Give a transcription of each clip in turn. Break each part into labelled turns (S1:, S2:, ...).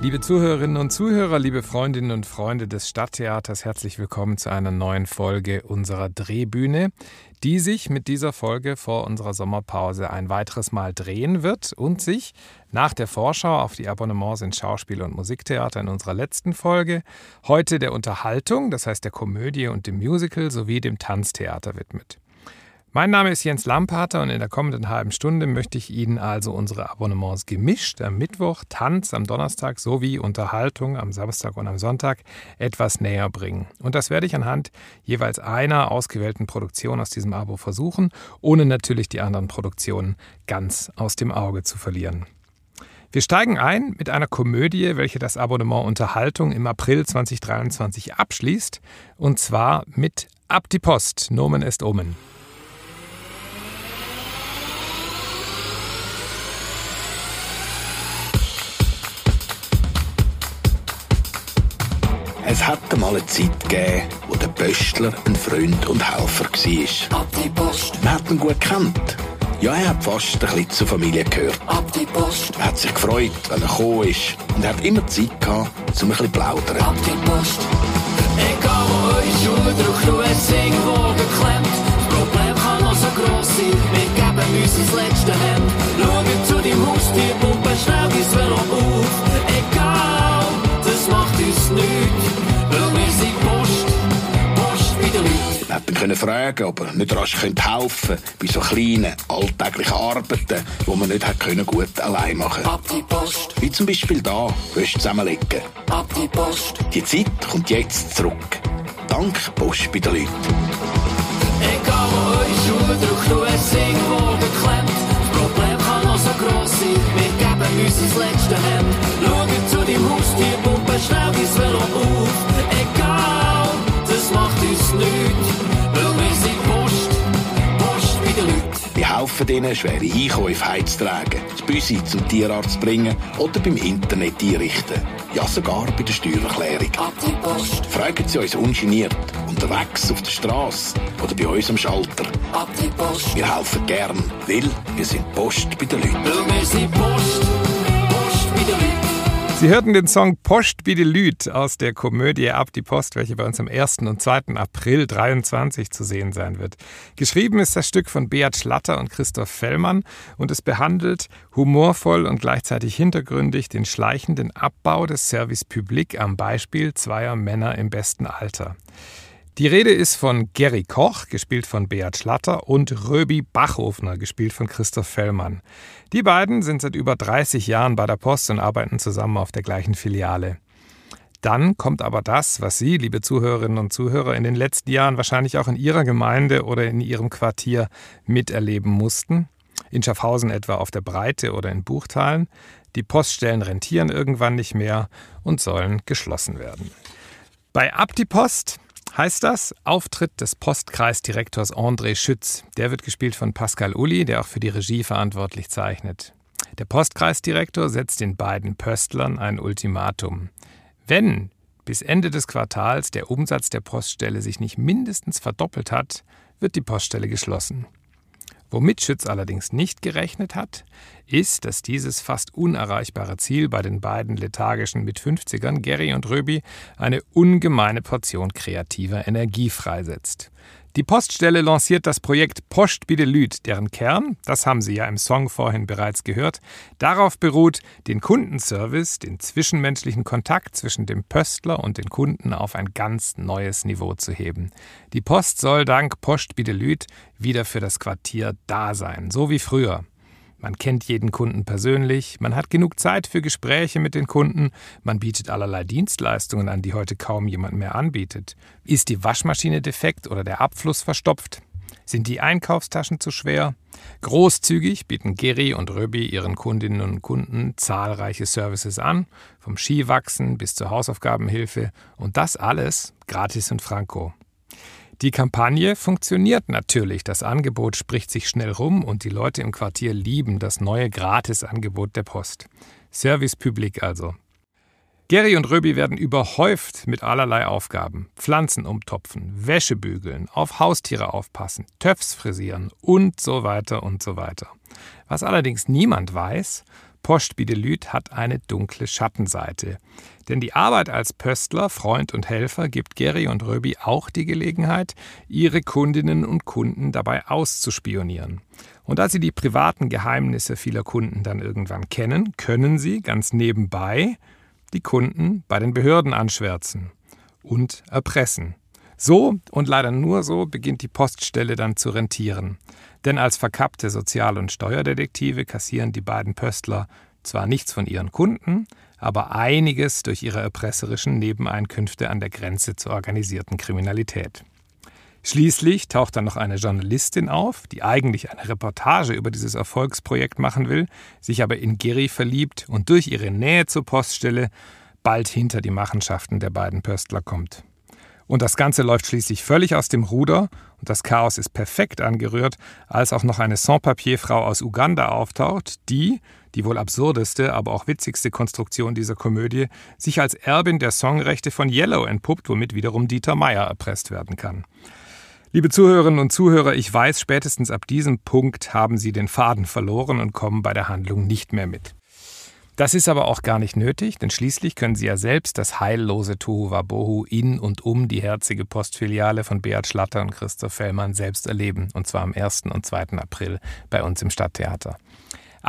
S1: Liebe Zuhörerinnen und Zuhörer, liebe Freundinnen und Freunde des Stadttheaters, herzlich willkommen zu einer neuen Folge unserer Drehbühne, die sich mit dieser Folge vor unserer Sommerpause ein weiteres Mal drehen wird und sich nach der Vorschau auf die Abonnements in Schauspiel- und Musiktheater in unserer letzten Folge heute der Unterhaltung, das heißt der Komödie und dem Musical sowie dem Tanztheater widmet. Mein Name ist Jens Lampater und in der kommenden halben Stunde möchte ich Ihnen also unsere Abonnements gemischt am Mittwoch, Tanz am Donnerstag sowie Unterhaltung am Samstag und am Sonntag etwas näher bringen. Und das werde ich anhand jeweils einer ausgewählten Produktion aus diesem Abo versuchen, ohne natürlich die anderen Produktionen ganz aus dem Auge zu verlieren. Wir steigen ein mit einer Komödie, welche das Abonnement Unterhaltung im April 2023 abschließt, und zwar mit Ab die Post, Nomen est Omen.
S2: Es hat mal eine Zeit gegeben, wo der Pöstler ein Freund und Helfer war.
S3: Ab die Post,
S2: Man hat ihn gut gekannt. Ja, er hat fast ein bisschen zur Familie gehört.
S3: ab die Post,
S2: Er hat sich gefreut, wenn er gekommen ist. Und er hat immer Zeit gehabt, um ein bisschen zu plaudern.
S3: ab die Post. Egal wo eure Schuhe drückt, du hast irgendwo geklemmt. Das Problem kann noch so gross sein, wir geben uns das letzte Hemd. Schau zu deinem Haustier, Pumpe schnell dein Velo auf.
S2: Ihn können fragen, ob er nicht rasch könnte helfen bei so kleinen, alltäglichen Arbeiten, die man nicht hat können gut allein machen
S3: Ab die Post,
S2: Wie zum Beispiel da, Wäsche zusammenlegen.
S3: ab die Post.
S2: Die Zeit kommt jetzt zurück. Dank Post bei den Leuten.
S3: Egal wo eure Schuhe drückt, du hast irgendwo geklemmt. Das Problem kann noch so gross sein, wir geben uns das letzte Hemd. Schau zu deinem Haustier, Pumpe schnell dein Velo auf. Egal, das macht uns nichts, wir
S2: helfen denen, schwere Einkäufe heimzutragen, das Büsi zum Tierarzt zu bringen oder beim Internet einrichten. Ja, sogar bei der Steuererklärung.
S3: Post,
S2: Fragen Sie uns ungeniert, unterwegs auf der Straße oder bei uns am Schalter. Wir helfen gern, weil wir sind Post bei den Leuten.
S3: weil wir sind Post, Post bei den Leuten.
S1: Sie hörten den Song Post wie de Lüt aus der Komödie Ab die Post, welche bei uns am 1. und 2. April 23 zu sehen sein wird. Geschrieben ist das Stück von Beat Schlatter und Christoph Fellmann und es behandelt humorvoll und gleichzeitig hintergründig den schleichenden Abbau des Service Public am Beispiel zweier Männer im besten Alter. Die Rede ist von Gary Koch, gespielt von Beat Schlatter, und Röbi Bachofner, gespielt von Christoph Fellmann. Die beiden sind seit über 30 Jahren bei der Post und arbeiten zusammen auf der gleichen Filiale. Dann kommt aber das, was Sie, liebe Zuhörerinnen und Zuhörer, in den letzten Jahren wahrscheinlich auch in Ihrer Gemeinde oder in Ihrem Quartier miterleben mussten. In Schaffhausen etwa auf der Breite oder in Buchtalen. Die Poststellen rentieren irgendwann nicht mehr und sollen geschlossen werden. Bei Ab die Post heißt das Auftritt des Postkreisdirektors André Schütz. Der wird gespielt von Pascal Uli, der auch für die Regie verantwortlich zeichnet. Der Postkreisdirektor setzt den beiden Pöstlern ein Ultimatum. Wenn bis Ende des Quartals der Umsatz der Poststelle sich nicht mindestens verdoppelt hat, wird die Poststelle geschlossen. Womit Schütz allerdings nicht gerechnet hat, ist, dass dieses fast unerreichbare Ziel bei den beiden lethargischen Mit-50ern, Gary und Röbi, eine ungemeine Portion kreativer Energie freisetzt. Die Poststelle lanciert das Projekt Post Bidelüt, deren Kern, das haben Sie ja im Song vorhin bereits gehört, darauf beruht, den Kundenservice, den zwischenmenschlichen Kontakt zwischen dem Pöstler und den Kunden auf ein ganz neues Niveau zu heben. Die Post soll dank Post Bidelüt wieder für das Quartier da sein, so wie früher. Man kennt jeden Kunden persönlich, man hat genug Zeit für Gespräche mit den Kunden, man bietet allerlei Dienstleistungen an, die heute kaum jemand mehr anbietet. Ist die Waschmaschine defekt oder der Abfluss verstopft? Sind die Einkaufstaschen zu schwer? Großzügig bieten Geri und Röbi ihren Kundinnen und Kunden zahlreiche Services an, vom Skiwachsen bis zur Hausaufgabenhilfe und das alles gratis und franco. Die Kampagne funktioniert natürlich. Das Angebot spricht sich schnell rum und die Leute im Quartier lieben das neue Gratisangebot der Post. Service Public also. Gary und Röbi werden überhäuft mit allerlei Aufgaben. Pflanzen umtopfen, Wäsche bügeln, auf Haustiere aufpassen, Töpfs frisieren und so weiter und so weiter. Was allerdings niemand weiß, Post Bidelüt hat eine dunkle Schattenseite. Denn die Arbeit als Pöstler, Freund und Helfer gibt Gary und Röbi auch die Gelegenheit, ihre Kundinnen und Kunden dabei auszuspionieren. Und da sie die privaten Geheimnisse vieler Kunden dann irgendwann kennen, können sie ganz nebenbei die Kunden bei den Behörden anschwärzen und erpressen. So und leider nur so beginnt die Poststelle dann zu rentieren. Denn als verkappte Sozial- und Steuerdetektive kassieren die beiden Pöstler zwar nichts von ihren Kunden, aber einiges durch ihre erpresserischen Nebeneinkünfte an der Grenze zur organisierten Kriminalität. Schließlich taucht dann noch eine Journalistin auf, die eigentlich eine Reportage über dieses Erfolgsprojekt machen will, sich aber in Geri verliebt und durch ihre Nähe zur Poststelle bald hinter die Machenschaften der beiden Pöstler kommt. Und das Ganze läuft schließlich völlig aus dem Ruder und das Chaos ist perfekt angerührt, als auch noch eine Sans-Papier-Frau aus Uganda auftaucht, die, die wohl absurdeste, aber auch witzigste Konstruktion dieser Komödie, sich als Erbin der Songrechte von Yellow entpuppt, womit wiederum Dieter Meyer erpresst werden kann. Liebe Zuhörerinnen und Zuhörer, ich weiß, spätestens ab diesem Punkt haben Sie den Faden verloren und kommen bei der Handlung nicht mehr mit. Das ist aber auch gar nicht nötig, denn schließlich können Sie ja selbst das heillose Tohuwabohu in und um die herzige Postfiliale von Beat Schlatter und Christoph Fellmann selbst erleben, und zwar am 1. und 2. April bei uns im Stadttheater.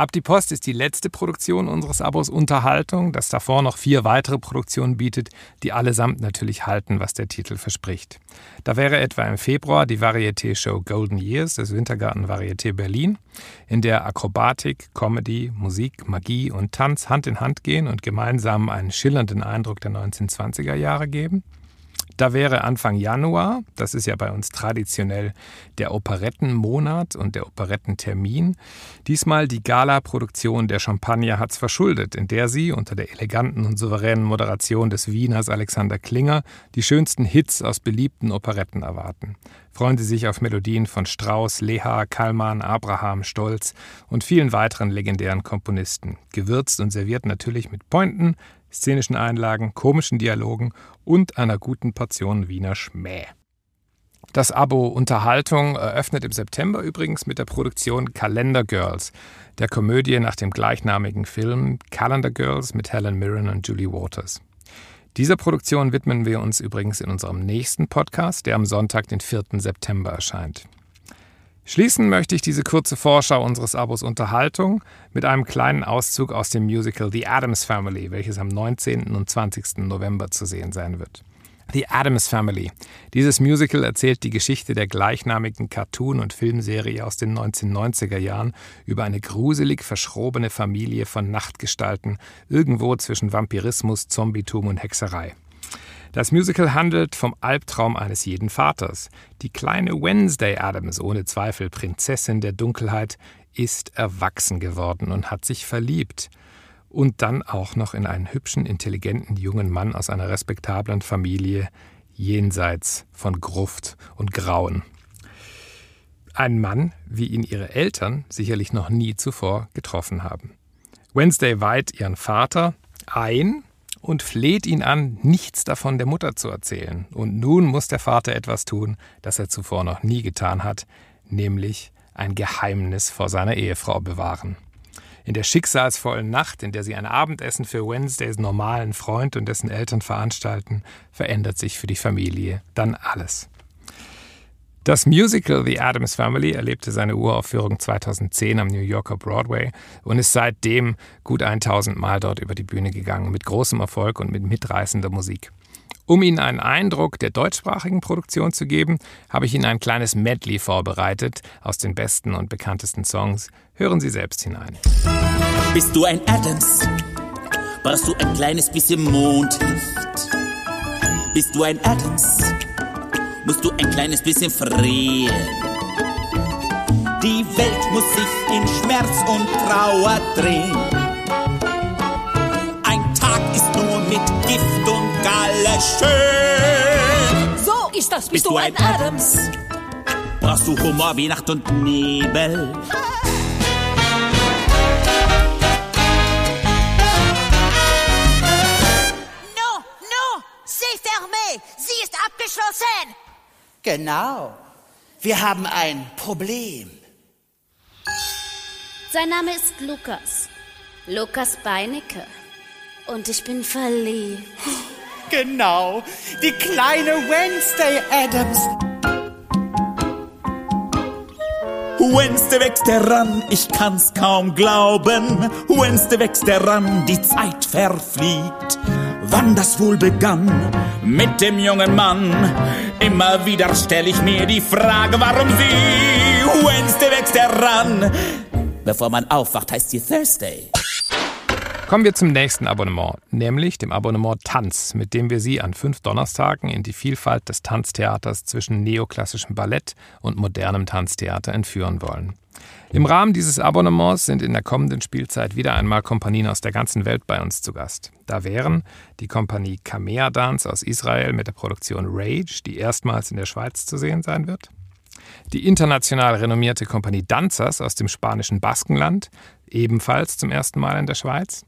S1: Ab die Post ist die letzte Produktion unseres Abos Unterhaltung, das davor noch vier weitere Produktionen bietet, die allesamt natürlich halten, was der Titel verspricht. Da wäre etwa im Februar die Varieté-Show Golden Years des Wintergarten Varieté Berlin, in der Akrobatik, Comedy, Musik, Magie und Tanz Hand in Hand gehen und gemeinsam einen schillernden Eindruck der 1920er Jahre geben. Da wäre Anfang Januar, das ist ja bei uns traditionell der Operettenmonat und der Operettentermin, diesmal die Gala-Produktion der Champagner hat's verschuldet, in der sie unter der eleganten und souveränen Moderation des Wieners Alexander Klinger die schönsten Hits aus beliebten Operetten erwarten. Freuen Sie sich auf Melodien von Strauss, Leha, Kallmann, Abraham, Stolz und vielen weiteren legendären Komponisten, gewürzt und serviert natürlich mit Pointen, szenischen Einlagen, komischen Dialogen und einer guten Portion Wiener Schmäh. Das Abo Unterhaltung eröffnet im September übrigens mit der Produktion Calendar Girls, der Komödie nach dem gleichnamigen Film Calendar Girls mit Helen Mirren und Julie Waters. Dieser Produktion widmen wir uns übrigens in unserem nächsten Podcast, der am Sonntag, den 4. September erscheint. Schließen möchte ich diese kurze Vorschau unseres Abos Unterhaltung mit einem kleinen Auszug aus dem Musical The Addams Family, welches am 19. und 20. November zu sehen sein wird. The Addams Family. Dieses Musical erzählt die Geschichte der gleichnamigen Cartoon- und Filmserie aus den 1990er Jahren über eine gruselig verschrobene Familie von Nachtgestalten irgendwo zwischen Vampirismus, Zombietum und Hexerei. Das Musical handelt vom Albtraum eines jeden Vaters. Die kleine Wednesday Adams, ohne Zweifel Prinzessin der Dunkelheit, ist erwachsen geworden und hat sich verliebt. Und dann auch noch in einen hübschen, intelligenten jungen Mann aus einer respektablen Familie, jenseits von Gruft und Grauen. Ein Mann, wie ihn ihre Eltern sicherlich noch nie zuvor getroffen haben. Wednesday weiht ihren Vater ein, und fleht ihn an, nichts davon der Mutter zu erzählen. Und nun muss der Vater etwas tun, das er zuvor noch nie getan hat, nämlich ein Geheimnis vor seiner Ehefrau bewahren. In der schicksalsvollen Nacht, in der sie ein Abendessen für Wednesdays normalen Freund und dessen Eltern veranstalten, verändert sich für die Familie dann alles. Das Musical The Addams Family erlebte seine Uraufführung 2010 am New Yorker Broadway und ist seitdem gut 1000 Mal dort über die Bühne gegangen, mit großem Erfolg und mit mitreißender Musik. Um Ihnen einen Eindruck der deutschsprachigen Produktion zu geben, habe ich Ihnen ein kleines Medley vorbereitet aus den besten und bekanntesten Songs. Hören Sie selbst hinein.
S4: Bist du ein Adams? Brauchst du ein kleines bisschen Mondlicht? Bist du ein Adams? Musst du ein kleines bisschen frieren. Die Welt muss sich in Schmerz und Trauer drehen. Ein Tag ist nur mit Gift und Galle schön.
S5: So ist das, bist,
S4: Bist
S5: du
S4: ein
S5: Adams.
S4: Brauchst du Humor wie Nacht und Nebel?
S5: Genau. Wir haben ein Problem.
S6: Sein Name ist Lukas. Lukas Beinecke. Und ich bin verliebt.
S5: Genau. Die kleine Wednesday Adams.
S4: Wednesday wächst heran, ich kann's kaum glauben. Wednesday wächst heran, die Zeit verfliegt. Wann das wohl begann mit dem jungen Mann? Immer wieder stell ich mir die Frage, warum sie Wednesday wächst heran. Bevor man aufwacht, heißt sie Thursday.
S1: Kommen wir zum nächsten Abonnement, nämlich dem Abonnement Tanz, mit dem wir Sie an fünf Donnerstagen in die Vielfalt des Tanztheaters zwischen neoklassischem Ballett und modernem Tanztheater entführen wollen. Im Rahmen dieses Abonnements sind in der kommenden Spielzeit wieder einmal Kompanien aus der ganzen Welt bei uns zu Gast. Da wären die Kompanie Kamea Dance aus Israel mit der Produktion Rage, die erstmals in der Schweiz zu sehen sein wird. Die international renommierte Kompanie Danzers aus dem spanischen Baskenland, ebenfalls zum ersten Mal in der Schweiz.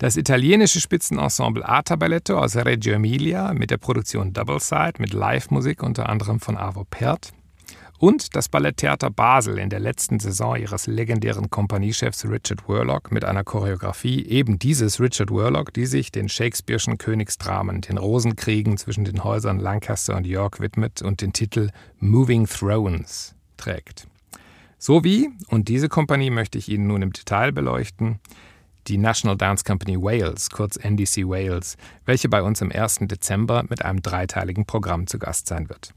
S1: Das italienische Spitzenensemble Ata Balletto aus Reggio Emilia mit der Produktion Double Side mit Live-Musik unter anderem von Avo Pert. Und das Balletttheater Basel in der letzten Saison ihres legendären Kompaniechefs Richard Worlock mit einer Choreografie eben dieses Richard Worlock, die sich den Shakespeare'schen Königsdramen, den Rosenkriegen zwischen den Häusern Lancaster und York widmet und den Titel Moving Thrones trägt. So wie, und diese Kompanie möchte ich Ihnen nun im Detail beleuchten, die National Dance Company Wales, kurz NDC Wales, welche bei uns am 1. Dezember mit einem dreiteiligen Programm zu Gast sein wird.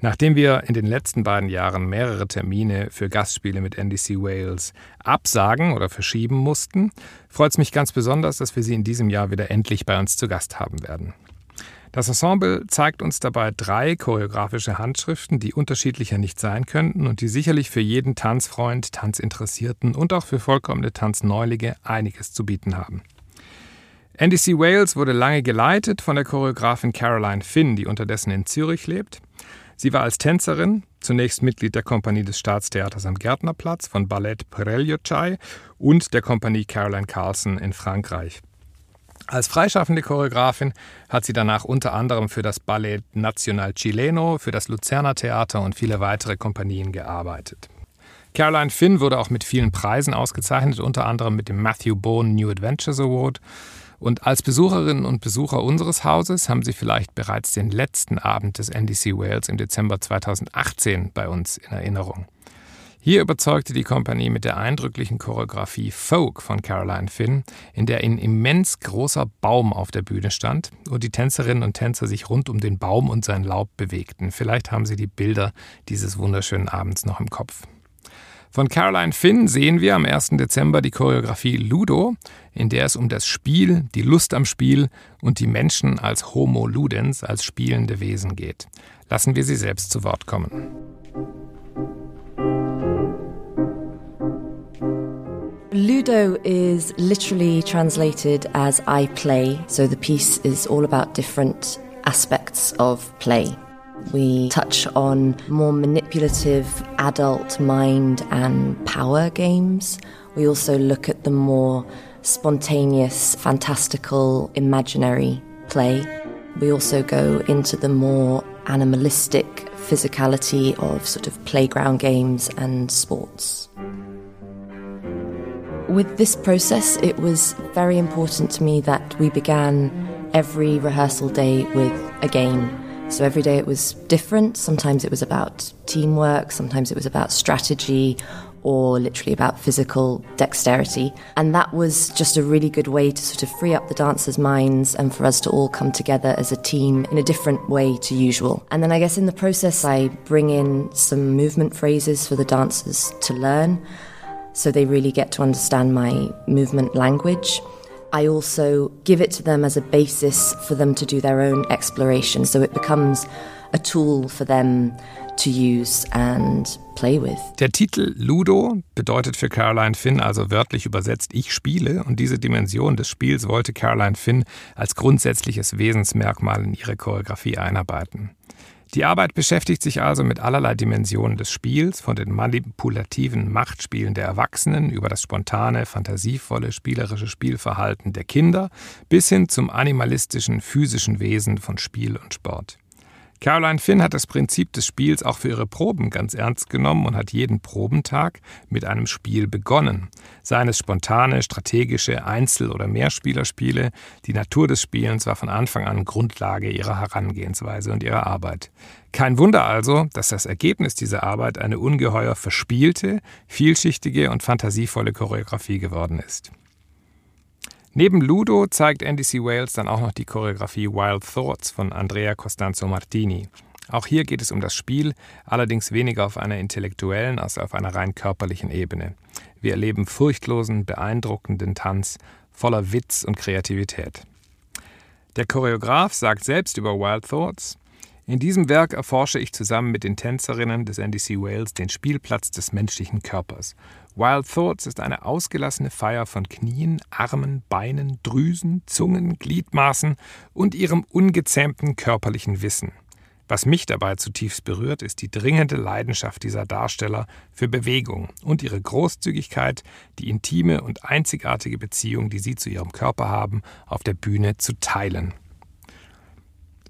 S1: Nachdem wir in den letzten beiden Jahren mehrere Termine für Gastspiele mit NDC Wales absagen oder verschieben mussten, freut es mich ganz besonders, dass wir sie in diesem Jahr wieder endlich bei uns zu Gast haben werden. Das Ensemble zeigt uns dabei drei choreografische Handschriften, die unterschiedlicher nicht sein könnten und die sicherlich für jeden Tanzfreund, Tanzinteressierten und auch für vollkommene Tanzneulinge einiges zu bieten haben. NDC Wales wurde lange geleitet von der Choreografin Caroline Finn, die unterdessen in Zürich lebt. Sie war als Tänzerin zunächst Mitglied der Kompanie des Staatstheaters am Gärtnerplatz von Ballett Preljochai und der Kompanie Caroline Carlson in Frankreich. Als freischaffende Choreografin hat sie danach unter anderem für das Ballet Nacional Chileno, für das Luzerner Theater und viele weitere Kompanien gearbeitet. Caroline Finn wurde auch mit vielen Preisen ausgezeichnet, unter anderem mit dem Matthew Bone New Adventures Award. Und als Besucherinnen und Besucher unseres Hauses haben Sie vielleicht bereits den letzten Abend des NDC Wales im Dezember 2018 bei uns in Erinnerung. Hier überzeugte die Kompanie mit der eindrücklichen Choreografie Folk von Caroline Finn, in der ein immens großer Baum auf der Bühne stand und die Tänzerinnen und Tänzer sich rund um den Baum und sein Laub bewegten. Vielleicht haben Sie die Bilder dieses wunderschönen Abends noch im Kopf. Von Caroline Finn sehen wir am 1. Dezember die Choreografie Ludo, in der es um das Spiel, die Lust am Spiel und die Menschen als Homo Ludens, als spielende Wesen geht. Lassen wir sie selbst zu Wort kommen.
S7: Ludo is literally translated as I play, so the piece is all about different aspects of play. We touch on more manipulative adult mind and power games. We also look at the more spontaneous, fantastical, imaginary play. We also go into the more animalistic physicality of sort of playground games and sports. With this process, it was very important to me that we began every rehearsal day with a game. So every day it was different. Sometimes it was about teamwork, sometimes it was about strategy, or literally about physical dexterity. And that was just a really good way to sort of free up the dancers' minds and for us to all come together as a team in a different way to usual. And then I guess in the process, I bring in some movement phrases for the dancers to learn so they really get to understand my movement language. I also give it to them as a basis for them to do their own exploration, so it becomes a tool for them to use and play with.
S1: Der Titel Ludo bedeutet für Caroline Finn also wörtlich übersetzt Ich spiele und diese Dimension des Spiels wollte Caroline Finn als grundsätzliches Wesensmerkmal in ihre Choreografie einarbeiten. Die Arbeit beschäftigt sich also mit allerlei Dimensionen des Spiels, von den manipulativen Machtspielen der Erwachsenen über das spontane, fantasievolle, spielerische Spielverhalten der Kinder bis hin zum animalistischen, physischen Wesen von Spiel und Sport. Caroline Finn hat das Prinzip des Spiels auch für ihre Proben ganz ernst genommen und hat jeden Probentag mit einem Spiel begonnen. Seien es spontane, strategische, Einzel- oder Mehrspielerspiele, die Natur des Spielens war von Anfang an Grundlage ihrer Herangehensweise und ihrer Arbeit. Kein Wunder also, dass das Ergebnis dieser Arbeit eine ungeheuer verspielte, vielschichtige und fantasievolle Choreografie geworden ist. Neben Ludo zeigt NDC Wales dann auch noch die Choreografie Wild Thoughts von Andrea Costanzo Martini. Auch hier geht es um das Spiel, allerdings weniger auf einer intellektuellen als auf einer rein körperlichen Ebene. Wir erleben furchtlosen, beeindruckenden Tanz voller Witz und Kreativität. Der Choreograf sagt selbst über Wild Thoughts, in diesem Werk erforsche ich zusammen mit den Tänzerinnen des NDC Wales den Spielplatz des menschlichen Körpers. Wild Thoughts ist eine ausgelassene Feier von Knien, Armen, Beinen, Drüsen, Zungen, Gliedmaßen und ihrem ungezähmten körperlichen Wissen. Was mich dabei zutiefst berührt, ist die dringende Leidenschaft dieser Darsteller für Bewegung und ihre Großzügigkeit, die intime und einzigartige Beziehung, die sie zu ihrem Körper haben, auf der Bühne zu teilen.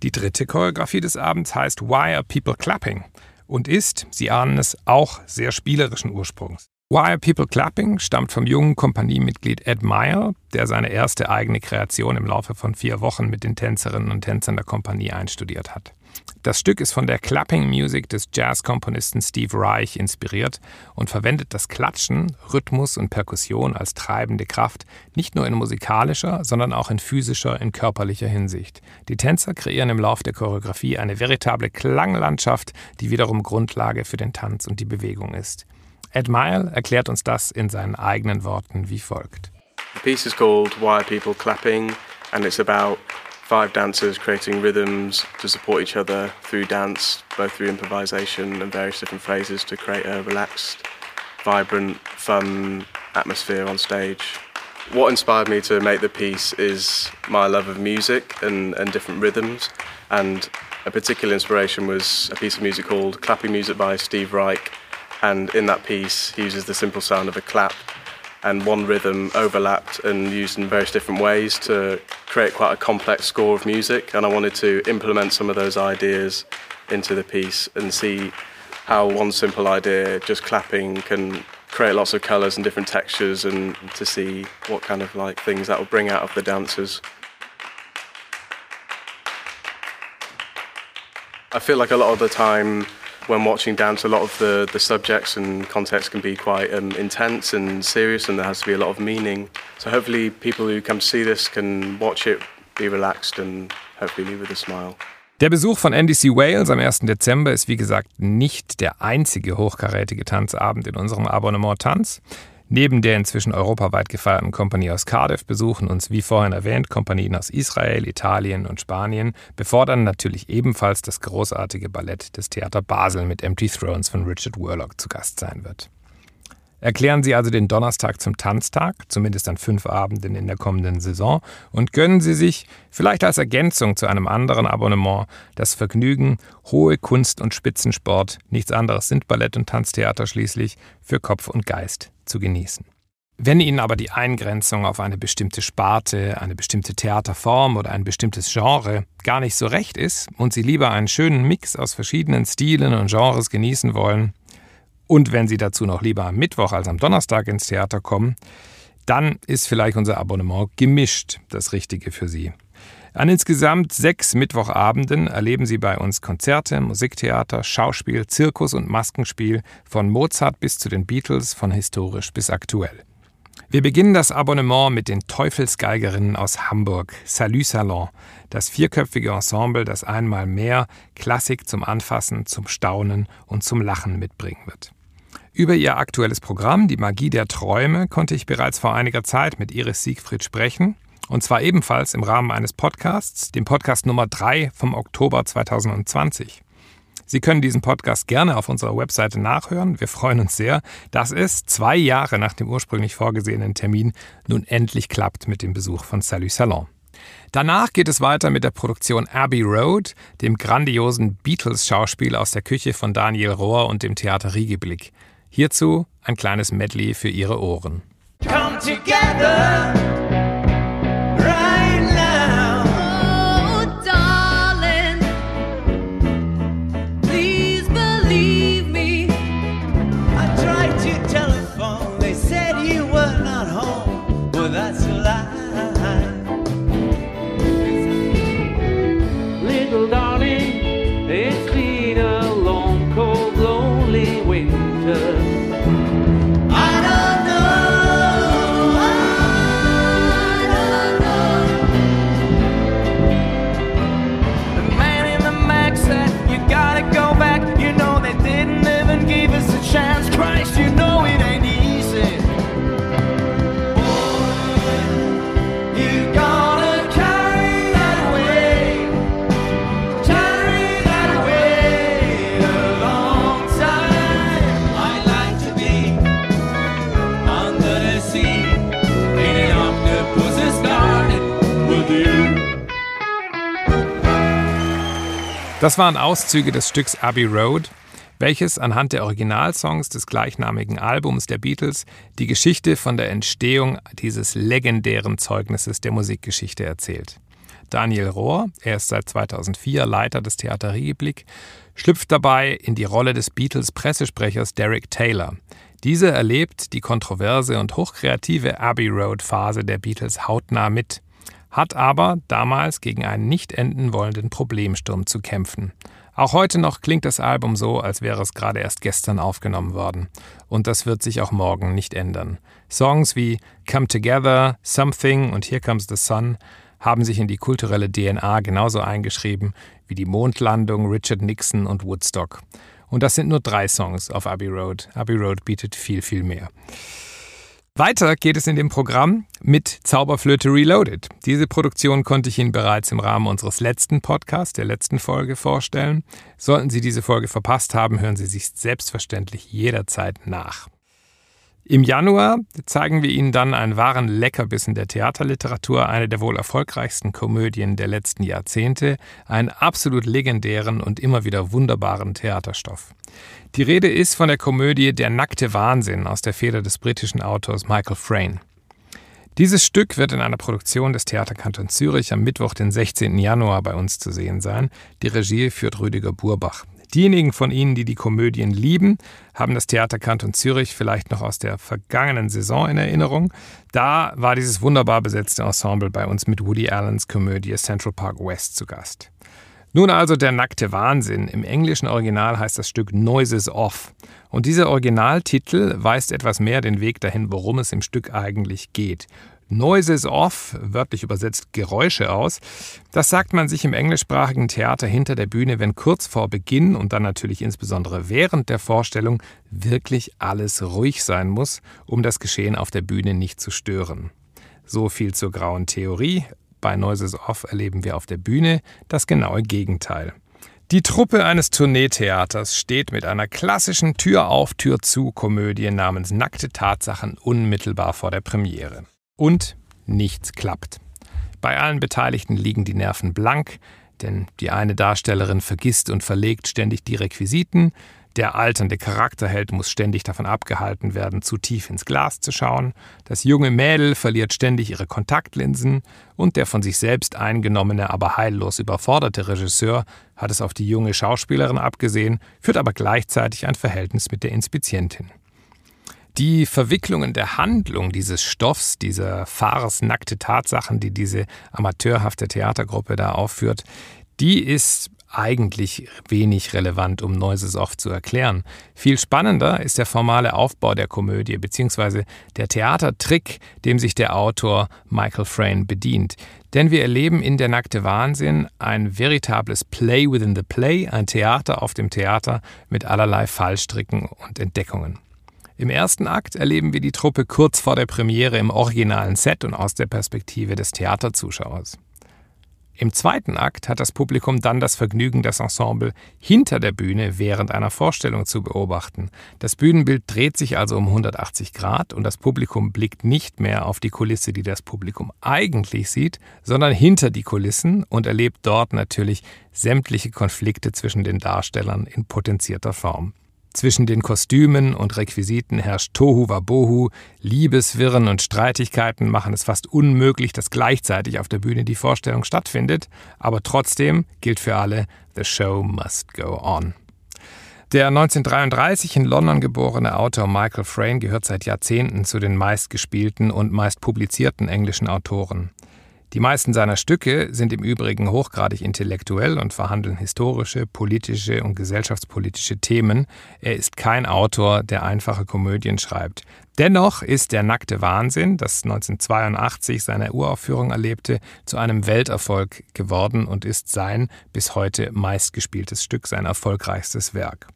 S1: Die dritte Choreografie des Abends heißt Why Are People Clapping und ist, Sie ahnen es, auch sehr spielerischen Ursprungs. Why Are People Clapping stammt vom jungen Kompaniemitglied Ed Meyer, der seine erste eigene Kreation im Laufe von vier Wochen mit den Tänzerinnen und Tänzern der Kompanie einstudiert hat. Das Stück ist von der Clapping Music des Jazzkomponisten Steve Reich inspiriert und verwendet das Klatschen, Rhythmus und Perkussion als treibende Kraft nicht nur in musikalischer, sondern auch in physischer, in körperlicher Hinsicht. Die Tänzer kreieren im Lauf der Choreografie eine veritable Klanglandschaft, die wiederum Grundlage für den Tanz und die Bewegung ist. Ed Mile erklärt uns das in seinen eigenen Worten wie folgt.
S8: The piece is called Why Are People Clapping and it's about five dancers creating rhythms to support each other through dance, both through improvisation and various different phases to create a relaxed, vibrant, fun atmosphere on stage. What inspired me to make the piece is my love of music and, and different rhythms. And a particular inspiration was a piece of music called Clapping Music by Steve Reich. And in that piece, he uses the simple sound of a clap and one rhythm overlapped and used in various different ways to create quite a complex score of music. And I wanted to implement some of those ideas into the piece and see how one simple idea, just clapping, can create lots of colours and different textures, and to see what kind of like things that will bring out of the dancers. I feel like a lot of the time when watching dance, a lot of the, the subjects and context can be quite um, intense and serious, and there has to be a lot of meaning. So hopefully, people who come to see this can watch it, be relaxed, and hopefully leave with a smile.
S1: Der Besuch von NDC Wales am 1. Dezember ist wie gesagt nicht der einzige hochkarätige Tanzabend in unserem Abonnement Tanz. Neben der inzwischen europaweit gefeierten Kompanie aus Cardiff besuchen uns, wie vorhin erwähnt, Kompanien aus Israel, Italien und Spanien, befordern natürlich ebenfalls das großartige Ballett des Theater Basel mit Empty Thrones von Richard Worlock zu Gast sein wird. Erklären Sie also den Donnerstag zum Tanztag, zumindest an fünf Abenden in der kommenden Saison, und gönnen Sie sich, vielleicht als Ergänzung zu einem anderen Abonnement, das Vergnügen, hohe Kunst und Spitzensport, nichts anderes sind Ballett und Tanztheater schließlich, für Kopf und Geist zu genießen. Wenn Ihnen aber die Eingrenzung auf eine bestimmte Sparte, eine bestimmte Theaterform oder ein bestimmtes Genre gar nicht so recht ist und Sie lieber einen schönen Mix aus verschiedenen Stilen und Genres genießen wollen, und wenn Sie dazu noch lieber am Mittwoch als am Donnerstag ins Theater kommen, dann ist vielleicht unser Abonnement gemischt das Richtige für Sie. An insgesamt sechs Mittwochabenden erleben Sie bei uns Konzerte, Musiktheater, Schauspiel, Zirkus und Maskenspiel von Mozart bis zu den Beatles, von historisch bis aktuell. Wir beginnen das Abonnement mit den Teufelsgeigerinnen aus Hamburg, Salut Salon, das vierköpfige Ensemble, das einmal mehr Klassik zum Anfassen, zum Staunen und zum Lachen mitbringen wird. Über ihr aktuelles Programm, die Magie der Träume, konnte ich bereits vor einiger Zeit mit Iris Siegfried sprechen und zwar ebenfalls im Rahmen eines Podcasts, dem Podcast Nummer 3 vom Oktober 2020. Sie können diesen Podcast gerne auf unserer Webseite nachhören. Wir freuen uns sehr, dass es zwei Jahre nach dem ursprünglich vorgesehenen Termin nun endlich klappt mit dem Besuch von Salut Salon. Danach geht es weiter mit der Produktion Abbey Road, dem grandiosen Beatles-Schauspiel aus der Küche von Daniel Rohr und dem Theater Riegeblick. Hierzu ein kleines Medley für Ihre Ohren. Come together. Das waren Auszüge des Stücks Abbey Road, welches anhand der Originalsongs des gleichnamigen Albums der Beatles die Geschichte von der Entstehung dieses legendären Zeugnisses der Musikgeschichte erzählt. Daniel Rohr, er ist seit 2004 Leiter des Theater Riegeblick, schlüpft dabei in die Rolle des Beatles-Pressesprechers Derek Taylor. Dieser erlebt die kontroverse und hochkreative Abbey Road-Phase der Beatles hautnah mit hat aber damals gegen einen nicht enden wollenden Problemsturm zu kämpfen. Auch heute noch klingt das Album so, als wäre es gerade erst gestern aufgenommen worden. Und das wird sich auch morgen nicht ändern. Songs wie Come Together, Something und Here Comes the Sun haben sich in die kulturelle DNA genauso eingeschrieben wie die Mondlandung, Richard Nixon und Woodstock. Und das sind nur drei Songs auf Abbey Road. Abbey Road bietet viel, viel mehr. Weiter geht es in dem Programm mit Zauberflöte Reloaded. Diese Produktion konnte ich Ihnen bereits im Rahmen unseres letzten Podcasts, der letzten Folge, vorstellen. Sollten Sie diese Folge verpasst haben, hören Sie sich selbstverständlich jederzeit nach. Im Januar zeigen wir Ihnen dann einen wahren Leckerbissen der Theaterliteratur, eine der wohl erfolgreichsten Komödien der letzten Jahrzehnte, einen absolut legendären und immer wieder wunderbaren Theaterstoff. Die Rede ist von der Komödie Der nackte Wahnsinn aus der Feder des britischen Autors Michael Frayn. Dieses Stück wird in einer Produktion des Theaterkanton Zürich am Mittwoch, den 16. Januar bei uns zu sehen sein. Die Regie führt Rüdiger Burbach. Diejenigen von Ihnen, die die Komödien lieben, haben das Theaterkanton Zürich vielleicht noch aus der vergangenen Saison in Erinnerung. Da war dieses wunderbar besetzte Ensemble bei uns mit Woody Allens Komödie Central Park West zu Gast. Nun also der nackte Wahnsinn. Im englischen Original heißt das Stück Noises Off. Und dieser Originaltitel weist etwas mehr den Weg dahin, worum es im Stück eigentlich geht. Noises off, wörtlich übersetzt Geräusche aus. Das sagt man sich im englischsprachigen Theater hinter der Bühne, wenn kurz vor Beginn und dann natürlich insbesondere während der Vorstellung wirklich alles ruhig sein muss, um das Geschehen auf der Bühne nicht zu stören. So viel zur grauen Theorie. Bei Noises Off erleben wir auf der Bühne das genaue Gegenteil. Die Truppe eines Tourneetheaters steht mit einer klassischen Tür auf, Tür zu Komödie namens Nackte Tatsachen unmittelbar vor der Premiere. Und nichts klappt. Bei allen Beteiligten liegen die Nerven blank, denn die eine Darstellerin vergisst und verlegt ständig die Requisiten, der alternde Charakterheld muss ständig davon abgehalten werden, zu tief ins Glas zu schauen, das junge Mädel verliert ständig ihre Kontaktlinsen und der von sich selbst eingenommene, aber heillos überforderte Regisseur hat es auf die junge Schauspielerin abgesehen, führt aber gleichzeitig ein Verhältnis mit der Inspizientin. Die Verwicklungen der Handlung dieses Stoffs, dieser Farce nackte Tatsachen, die diese amateurhafte Theatergruppe da aufführt, die ist eigentlich wenig relevant, um Noises oft zu erklären. Viel spannender ist der formale Aufbau der Komödie bzw. der Theatertrick, dem sich der Autor Michael Frayn bedient. Denn wir erleben in Der nackte Wahnsinn ein veritables Play within the Play, ein Theater auf dem Theater mit allerlei Fallstricken und Entdeckungen. Im ersten Akt erleben wir die Truppe kurz vor der Premiere im originalen Set und aus der Perspektive des Theaterzuschauers. Im zweiten Akt hat das Publikum dann das Vergnügen, das Ensemble hinter der Bühne während einer Vorstellung zu beobachten. Das Bühnenbild dreht sich also um 180 Grad und das Publikum blickt nicht mehr auf die Kulisse, die das Publikum eigentlich sieht, sondern hinter die Kulissen und erlebt dort natürlich sämtliche Konflikte zwischen den Darstellern in potenzierter Form. Zwischen den Kostümen und Requisiten herrscht Tohu Wabohu, Liebeswirren und Streitigkeiten machen es fast unmöglich, dass gleichzeitig auf der Bühne die Vorstellung stattfindet, aber trotzdem gilt für alle, the show must go on. Der 1933 in London geborene Autor Michael Frayn gehört seit Jahrzehnten zu den meistgespielten und meist publizierten englischen Autoren. Die meisten seiner Stücke sind im Übrigen hochgradig intellektuell und verhandeln historische, politische und gesellschaftspolitische Themen. Er ist kein Autor, der einfache Komödien schreibt. Dennoch ist Der nackte Wahnsinn, das 1982 seine Uraufführung erlebte, zu einem Welterfolg geworden und ist sein bis heute meistgespieltes Stück, sein erfolgreichstes Werk.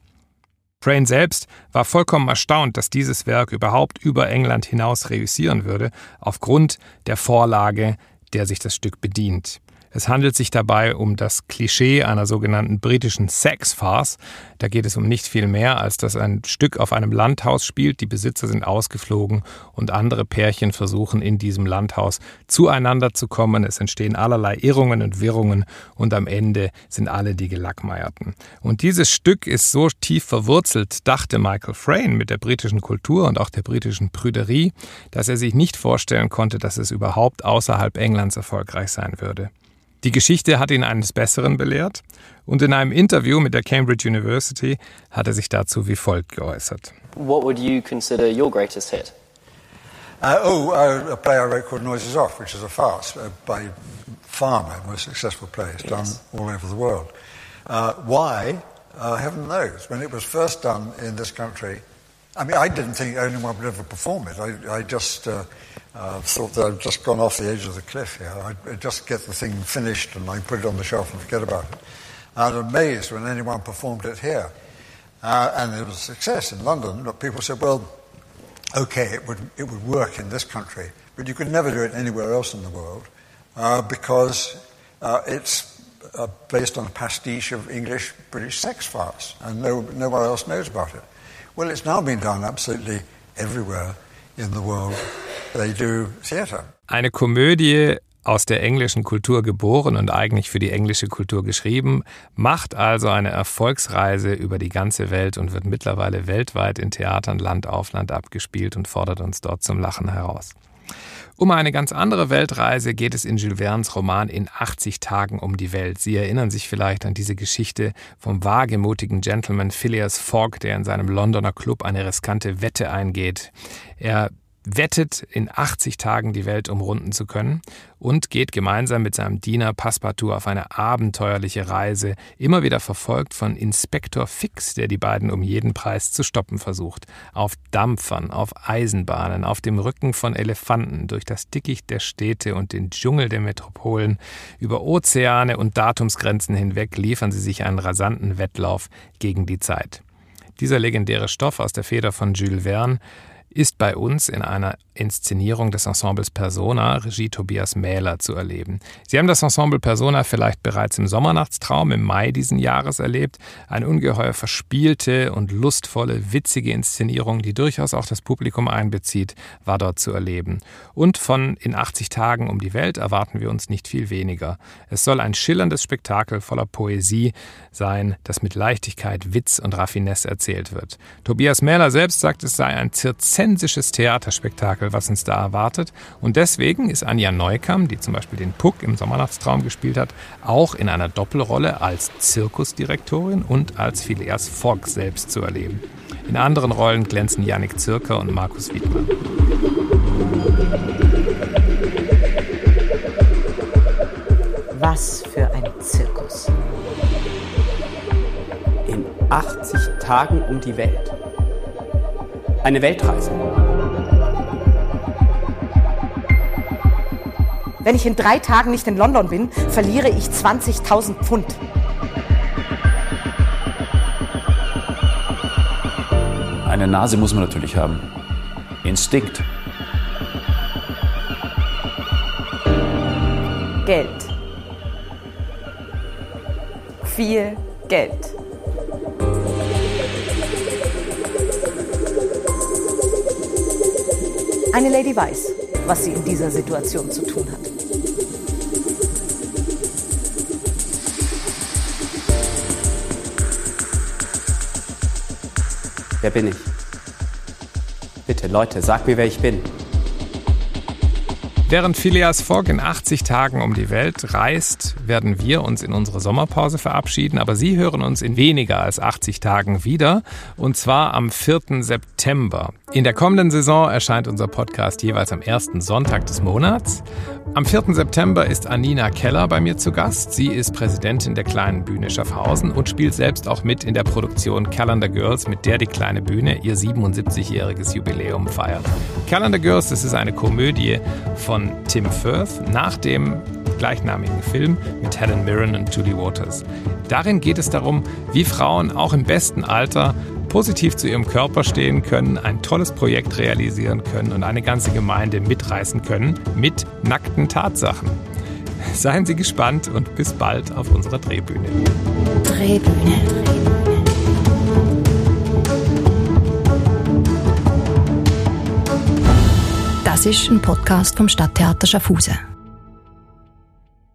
S1: Crane selbst war vollkommen erstaunt, dass dieses Werk überhaupt über England hinaus reüssieren würde, aufgrund der Vorlage der sich das Stück bedient. Es handelt sich dabei um das Klischee einer sogenannten britischen Sex-Farce. Da geht es um nicht viel mehr, als dass ein Stück auf einem Landhaus spielt, die Besitzer sind ausgeflogen und andere Pärchen versuchen in diesem Landhaus zueinander zu kommen. Es entstehen allerlei Irrungen und Wirrungen und am Ende sind alle die Gelackmeierten. Und dieses Stück ist so tief verwurzelt, dachte Michael Frayn mit der britischen Kultur und auch der britischen Prüderie, dass er sich nicht vorstellen konnte, dass es überhaupt außerhalb Englands erfolgreich sein würde. Die Geschichte hat ihn eines Besseren belehrt und in einem Interview mit der Cambridge University hat er sich dazu wie folgt geäußert.
S9: What would you consider your greatest hit?
S10: Uh, oh, uh, a play I wrote called Noises Off, which is a farce uh, by far my most successful play. It's yes. done all over the world. Uh, why? Uh, heaven knows. When it was first done in this country, I mean, I didn't think anyone would ever perform it. I, I just uh, uh, thought that I'd just gone off the edge of the cliff here. I'd just get the thing finished and I'd put it on the shelf and forget about it. I was amazed when anyone performed it here. Uh, and it was a success in London. But people said, well, okay, it would, it would work in this country, but you could never do it anywhere else in the world uh, because uh, it's uh, based on a pastiche of English British sex farce, and no, no one else knows about it. Well, it's now been done absolutely everywhere in the world. They do theater.
S1: Eine Komödie aus der englischen Kultur geboren und eigentlich für die englische Kultur geschrieben, macht also eine Erfolgsreise über die ganze Welt und wird mittlerweile weltweit in Theatern Land auf Land abgespielt und fordert uns dort zum Lachen heraus. Um eine ganz andere Weltreise geht es in Jules Verne's Roman in 80 Tagen um die Welt. Sie erinnern sich vielleicht an diese Geschichte vom wagemutigen Gentleman Phileas Fogg, der in seinem Londoner Club eine riskante Wette eingeht. Er wettet, in 80 Tagen die Welt umrunden zu können und geht gemeinsam mit seinem Diener Passepartout auf eine abenteuerliche Reise, immer wieder verfolgt von Inspektor Fix, der die beiden um jeden Preis zu stoppen versucht. Auf Dampfern, auf Eisenbahnen, auf dem Rücken von Elefanten, durch das Dickicht der Städte und den Dschungel der Metropolen, über Ozeane und Datumsgrenzen hinweg liefern sie sich einen rasanten Wettlauf gegen die Zeit. Dieser legendäre Stoff aus der Feder von Jules Verne ist bei uns in einer Inszenierung des Ensembles Persona, Regie Tobias Mähler, zu erleben. Sie haben das Ensemble Persona vielleicht bereits im Sommernachtstraum im Mai diesen Jahres erlebt. Eine ungeheuer verspielte und lustvolle, witzige Inszenierung, die durchaus auch das Publikum einbezieht, war dort zu erleben. Und von In 80 Tagen um die Welt erwarten wir uns nicht viel weniger. Es soll ein schillerndes Spektakel voller Poesie sein, das mit Leichtigkeit, Witz und Raffinesse erzählt wird. Tobias Mähler selbst sagt, es sei ein zirzensisches Theaterspektakel, was uns da erwartet. Und deswegen ist Anja Neukam, die zum Beispiel den Puck im Sommernachtstraum gespielt hat, auch in einer Doppelrolle als Zirkusdirektorin und als Phileas Fogg selbst zu erleben. In anderen Rollen glänzen Yannick Zirker und Markus Wiedmann.
S11: Was für ein Zirkus.
S12: In 80 Tagen um die Welt. Eine Weltreise.
S11: Wenn ich in drei Tagen nicht in London bin, verliere ich 20.000 Pfund.
S13: Eine Nase muss man natürlich haben. Instinkt.
S11: Geld. Viel Geld. Eine Lady weiß, was sie in dieser Situation zu tun hat.
S12: Wer bin ich? Bitte, Leute, sag mir, wer ich bin.
S1: Während Phileas Fogg in 80 Tagen um die Welt reist, werden wir uns in unsere Sommerpause verabschieden, aber Sie hören uns in weniger als 80 Tagen wieder, und zwar am 4. September. In der kommenden Saison erscheint unser Podcast jeweils am ersten Sonntag des Monats. Am 4. September ist Anina Keller bei mir zu Gast. Sie ist Präsidentin der Kleinen Bühne Schaffhausen und spielt selbst auch mit in der Produktion Calendar Girls, mit der die Kleine Bühne ihr 77-jähriges Jubiläum feiert. Calendar Girls, das ist eine Komödie von Tim Firth nach dem gleichnamigen Film mit Helen Mirren und Julie Waters. Darin geht es darum, wie Frauen auch im besten Alter positiv zu ihrem Körper stehen können, ein tolles Projekt realisieren können und eine ganze Gemeinde mitreißen können mit nackten Tatsachen. Seien Sie gespannt und bis bald auf unserer Drehbühne.
S14: Drehbühne. Das ist ein Podcast vom Stadttheater Schaffhausen.